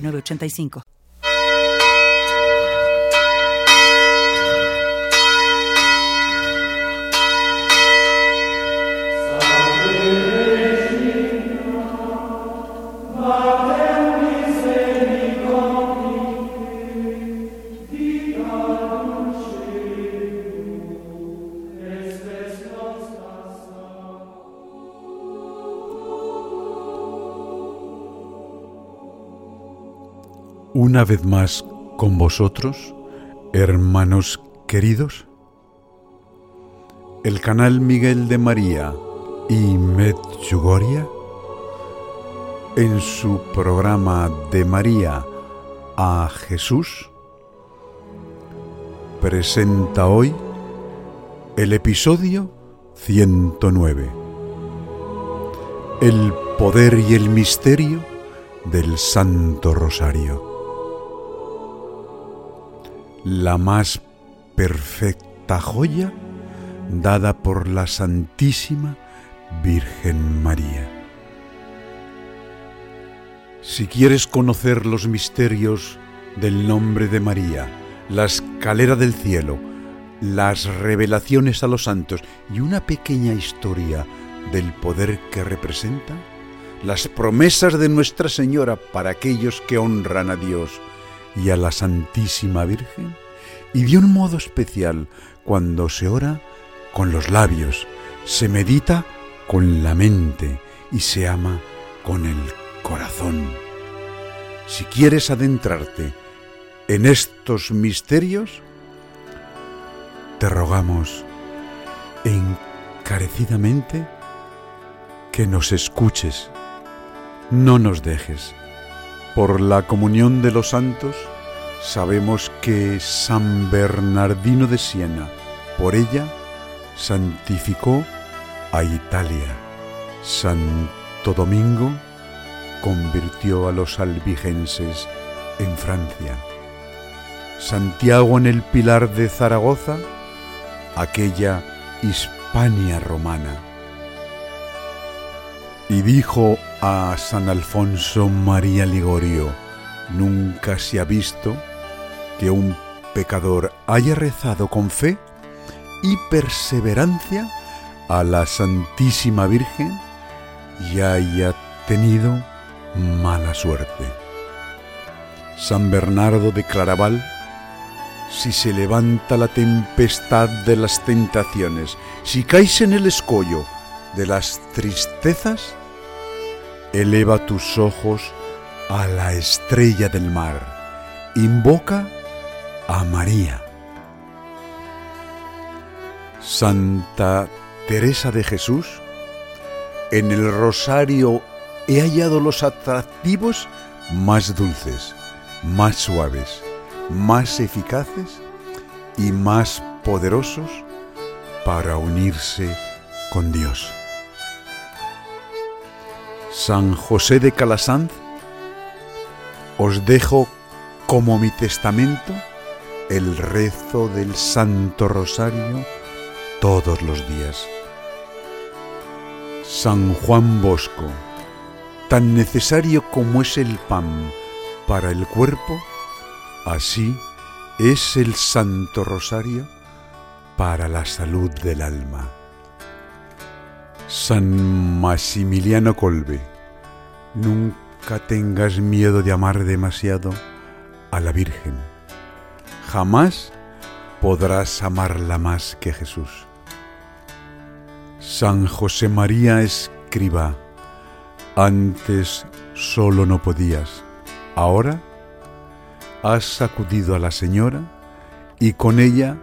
85 una vez más con vosotros, hermanos queridos. El canal Miguel de María y Medjugorje en su programa de María a Jesús presenta hoy el episodio 109. El poder y el misterio del Santo Rosario la más perfecta joya dada por la Santísima Virgen María. Si quieres conocer los misterios del nombre de María, la escalera del cielo, las revelaciones a los santos y una pequeña historia del poder que representa, las promesas de Nuestra Señora para aquellos que honran a Dios, y a la Santísima Virgen, y de un modo especial cuando se ora con los labios, se medita con la mente y se ama con el corazón. Si quieres adentrarte en estos misterios, te rogamos encarecidamente que nos escuches, no nos dejes por la comunión de los santos, sabemos que San Bernardino de Siena, por ella, santificó a Italia. Santo Domingo convirtió a los albigenses en Francia. Santiago en el Pilar de Zaragoza, aquella Hispania romana. Y dijo a San Alfonso María Ligorio, nunca se ha visto que un pecador haya rezado con fe y perseverancia a la Santísima Virgen y haya tenido mala suerte. San Bernardo de Claraval, si se levanta la tempestad de las tentaciones, si caes en el escollo de las tristezas, eleva tus ojos a la estrella del mar, invoca a María. Santa Teresa de Jesús, en el rosario he hallado los atractivos más dulces, más suaves, más eficaces y más poderosos para unirse con Dios. San José de Calasanz, os dejo como mi testamento el rezo del Santo Rosario todos los días. San Juan Bosco, tan necesario como es el pan para el cuerpo, así es el Santo Rosario para la salud del alma. San Maximiliano Colbe, nunca tengas miedo de amar demasiado a la Virgen. Jamás podrás amarla más que Jesús. San José María escriba, antes solo no podías, ahora has sacudido a la Señora y con ella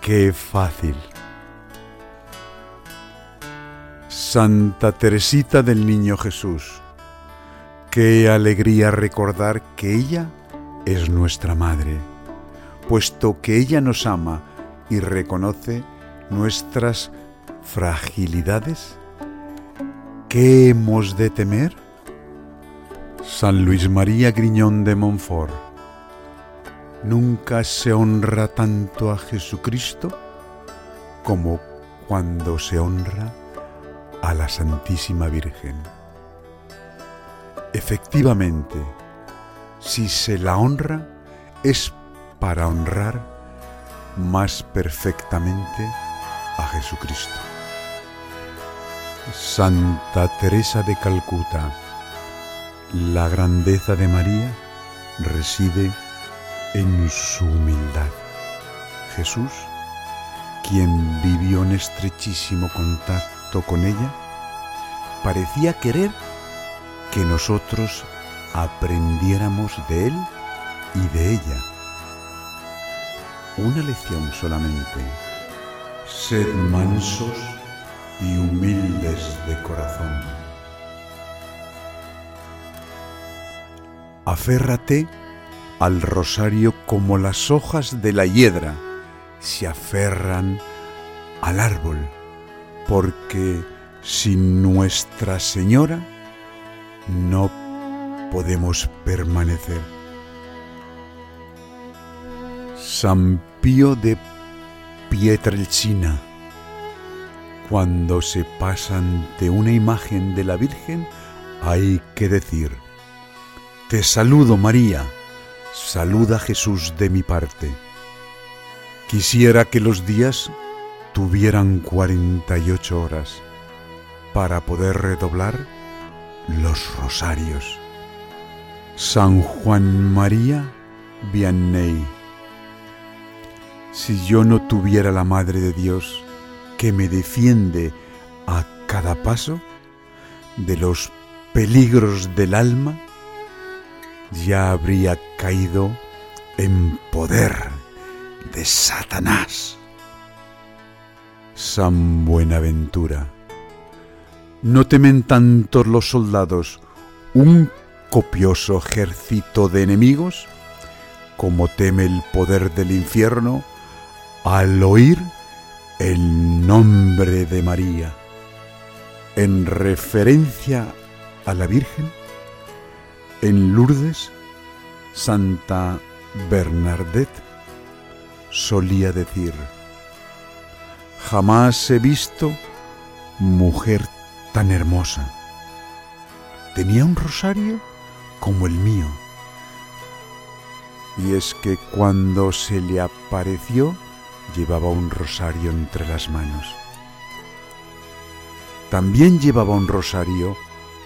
qué fácil. Santa Teresita del Niño Jesús, Qué alegría recordar que ella es nuestra madre, puesto que ella nos ama y reconoce nuestras fragilidades. ¿Qué hemos de temer? San Luis María Griñón de Montfort. Nunca se honra tanto a Jesucristo como cuando se honra a la Santísima Virgen. Efectivamente, si se la honra es para honrar más perfectamente a Jesucristo. Santa Teresa de Calcuta, la grandeza de María reside en su humildad. Jesús, quien vivió en estrechísimo contacto con ella, parecía querer que nosotros aprendiéramos de él y de ella. Una lección solamente. Sed mansos y humildes de corazón. Aférrate al rosario como las hojas de la hiedra se aferran al árbol, porque sin Nuestra Señora no podemos permanecer. San Pío de Pietrelcina, cuando se pasa ante una imagen de la Virgen, hay que decir, Te saludo María, saluda Jesús de mi parte. Quisiera que los días tuvieran 48 horas para poder redoblar los rosarios. San Juan María Vianney. Si yo no tuviera la Madre de Dios que me defiende a cada paso de los peligros del alma, ya habría caído en poder de Satanás. San Buenaventura. No temen tanto los soldados un copioso ejército de enemigos como teme el poder del infierno al oír el nombre de María. En referencia a la Virgen, en Lourdes, Santa Bernadette solía decir, jamás he visto mujer tan hermosa. Tenía un rosario como el mío. Y es que cuando se le apareció, llevaba un rosario entre las manos. También llevaba un rosario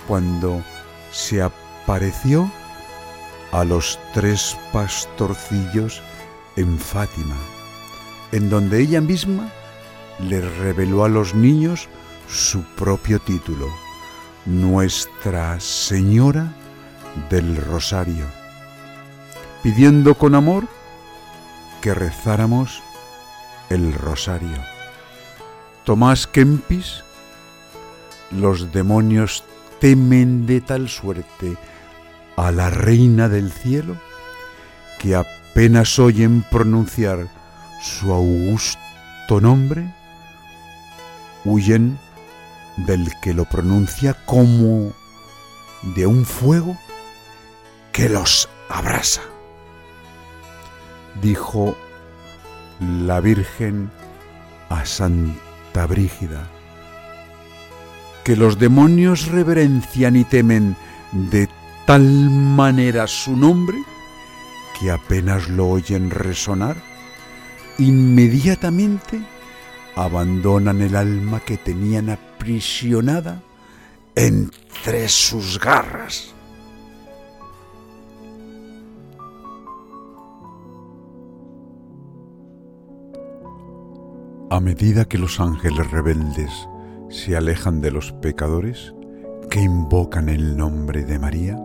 cuando se apareció a los tres pastorcillos en Fátima, en donde ella misma le reveló a los niños su propio título, Nuestra Señora del Rosario, pidiendo con amor que rezáramos el Rosario. Tomás Kempis, los demonios temen de tal suerte a la Reina del Cielo que apenas oyen pronunciar su augusto nombre, huyen del que lo pronuncia como de un fuego que los abrasa. Dijo la Virgen a Santa Brígida, que los demonios reverencian y temen de tal manera su nombre que apenas lo oyen resonar, inmediatamente abandonan el alma que tenían aprisionada entre sus garras. A medida que los ángeles rebeldes se alejan de los pecadores que invocan el nombre de María,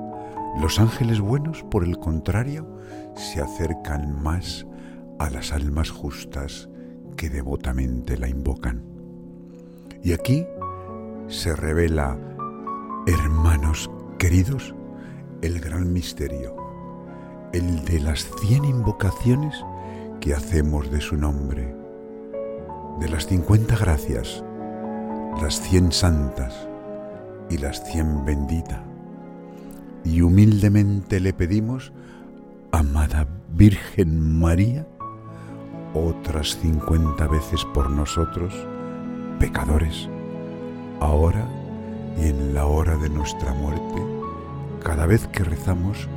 los ángeles buenos, por el contrario, se acercan más a las almas justas que devotamente la invocan. Y aquí se revela, hermanos queridos, el gran misterio, el de las cien invocaciones que hacemos de su nombre, de las cincuenta gracias, las cien santas y las cien benditas. Y humildemente le pedimos, amada Virgen María, otras cincuenta veces por nosotros, pecadores, ahora y en la hora de nuestra muerte, cada vez que rezamos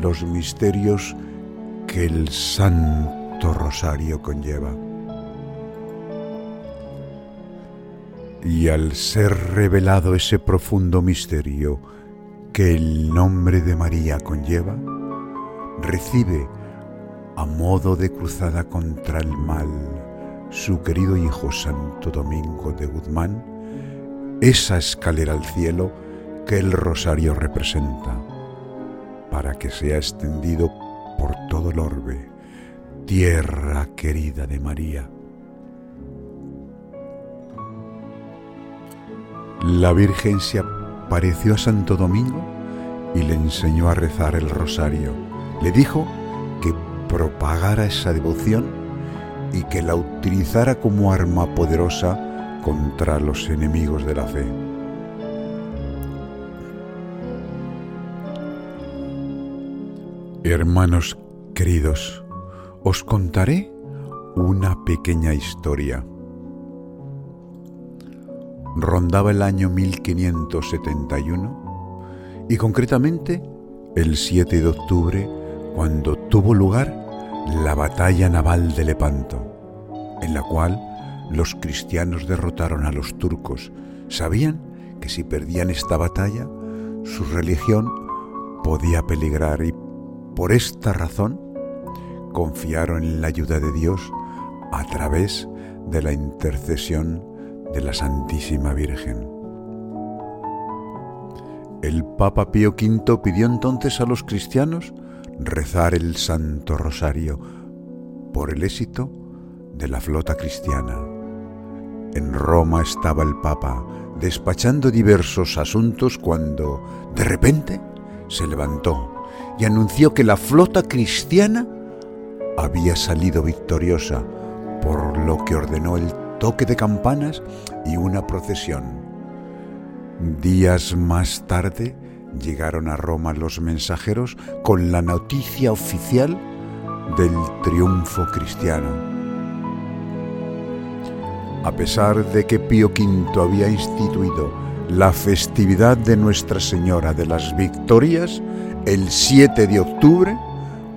los misterios que el Santo Rosario conlleva. Y al ser revelado ese profundo misterio que el nombre de María conlleva, recibe a modo de cruzada contra el mal su querido Hijo Santo Domingo de Guzmán, esa escalera al cielo que el rosario representa, para que sea extendido por todo el orbe, tierra querida de María. La Virgen se apareció a Santo Domingo y le enseñó a rezar el rosario. Le dijo propagara esa devoción y que la utilizara como arma poderosa contra los enemigos de la fe. Hermanos queridos, os contaré una pequeña historia. Rondaba el año 1571 y concretamente el 7 de octubre cuando tuvo lugar la batalla naval de Lepanto, en la cual los cristianos derrotaron a los turcos. Sabían que si perdían esta batalla, su religión podía peligrar y por esta razón confiaron en la ayuda de Dios a través de la intercesión de la Santísima Virgen. El Papa Pío V pidió entonces a los cristianos rezar el Santo Rosario por el éxito de la flota cristiana. En Roma estaba el Papa despachando diversos asuntos cuando, de repente, se levantó y anunció que la flota cristiana había salido victoriosa, por lo que ordenó el toque de campanas y una procesión. Días más tarde llegaron a Roma los mensajeros con la noticia oficial del triunfo cristiano. A pesar de que Pío V había instituido la festividad de Nuestra Señora de las Victorias el 7 de octubre,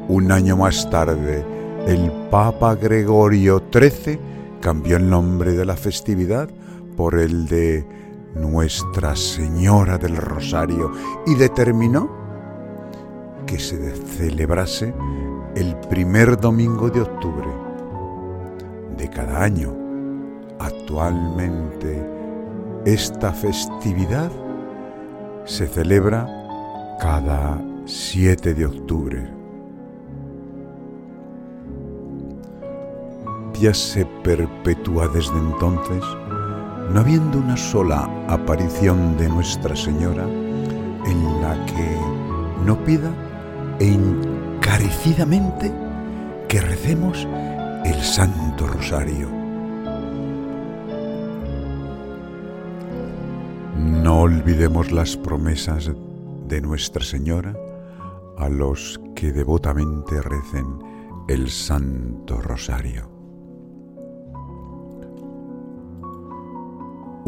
un año más tarde, el Papa Gregorio XIII cambió el nombre de la festividad por el de Nuestra Señora del Rosario y determinó que se celebrase el primer domingo de octubre de cada año Actualmente esta festividad se celebra cada 7 de octubre. Ya se perpetúa desde entonces, no habiendo una sola aparición de Nuestra Señora en la que no pida encarecidamente que recemos el Santo Rosario No olvidemos las promesas de Nuestra Señora a los que devotamente recen el Santo Rosario.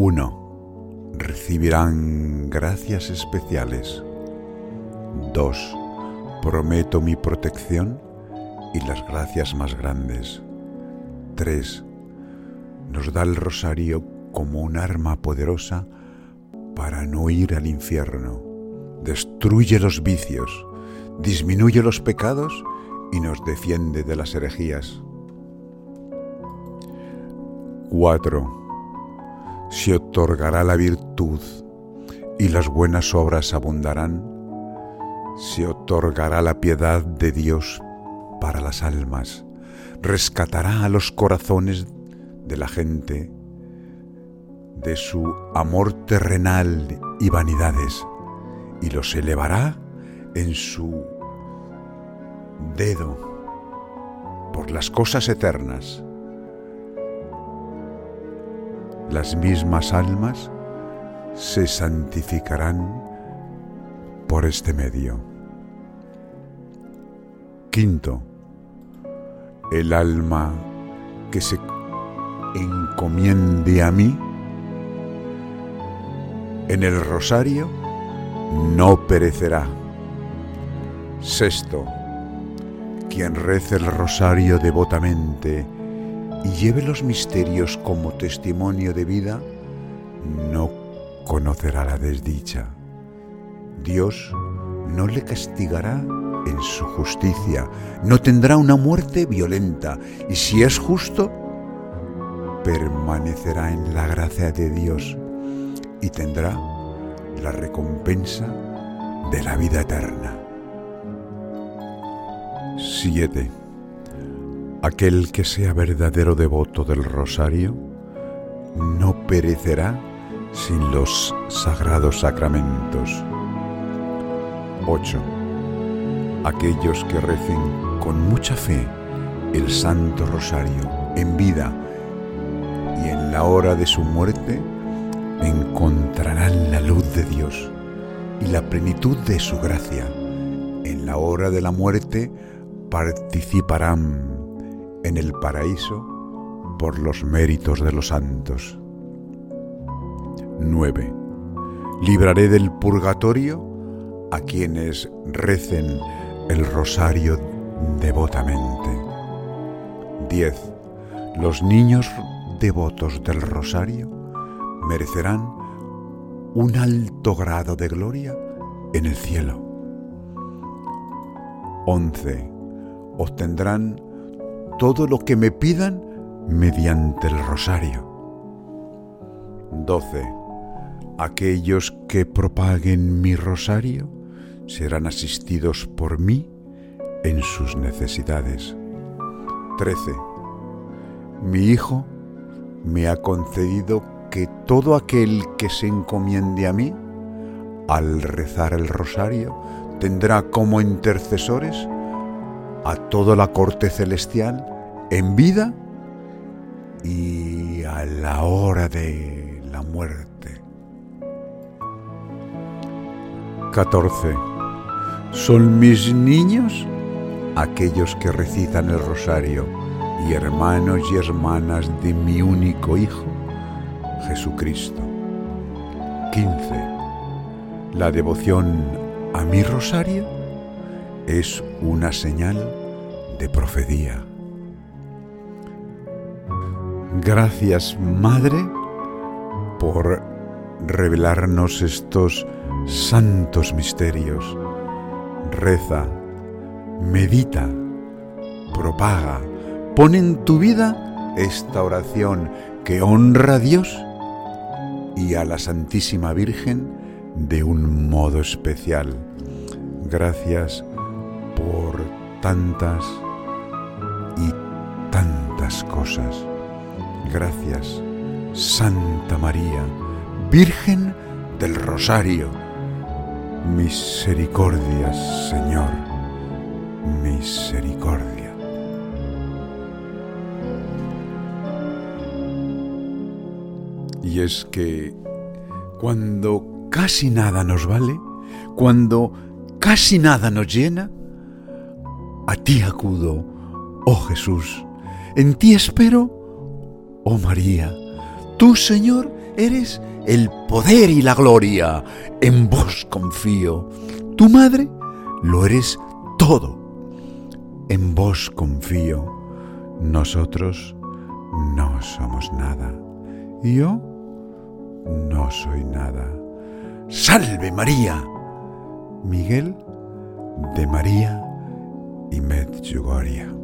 1. Recibirán gracias especiales. 2. Prometo mi protección y las gracias más grandes. 3. Nos da el rosario como un arma poderosa para no ir al infierno. Destruye los vicios, disminuye los pecados y nos defiende de las herejías. 4. Se otorgará la virtud y las buenas obras abundarán. Se otorgará la piedad de Dios para las almas. Rescatará a los corazones de la gente de su amor terrenal y vanidades, y los elevará en su dedo por las cosas eternas, las mismas almas se santificarán por este medio. Quinto, el alma que se encomiende a mí en el rosario no perecerá. Sexto, quien rece el rosario devotamente y lleve los misterios como testimonio de vida, no conocerá la desdicha. Dios no le castigará en su justicia, no tendrá una muerte violenta y si es justo, permanecerá en la gracia de Dios y tendrá la recompensa de la vida eterna. 7. Aquel que sea verdadero devoto del rosario no perecerá sin los sagrados sacramentos. 8. Aquellos que recen con mucha fe el Santo Rosario en vida y en la hora de su muerte encontrarán la luz de Dios y la plenitud de su gracia. En la hora de la muerte participarán en el paraíso por los méritos de los santos. 9. Libraré del purgatorio a quienes recen el rosario devotamente. 10. Los niños devotos del rosario merecerán un alto grado de gloria en el cielo. 11. Obtendrán todo lo que me pidan mediante el rosario. 12. Aquellos que propaguen mi rosario serán asistidos por mí en sus necesidades. 13. Mi Hijo me ha concedido que todo aquel que se encomiende a mí, al rezar el rosario, tendrá como intercesores a toda la corte celestial en vida y a la hora de la muerte. 14. Son mis niños aquellos que recitan el rosario y hermanos y hermanas de mi único Hijo, Jesucristo. 15. La devoción a mi rosario es una señal de profecía. Gracias, Madre, por revelarnos estos santos misterios. Reza, medita, propaga, pon en tu vida esta oración que honra a Dios y a la Santísima Virgen de un modo especial. Gracias por tantas y tantas cosas. Gracias, Santa María, Virgen del Rosario. Misericordia, Señor, misericordia. Y es que cuando casi nada nos vale, cuando casi nada nos llena, a ti acudo, oh Jesús, en ti espero, oh María. Tú, Señor, eres el poder y la gloria, en vos confío. Tu madre lo eres todo, en vos confío. Nosotros no somos nada. Yo no soy nada. Salve María. Miguel de María Imet Gjugaria.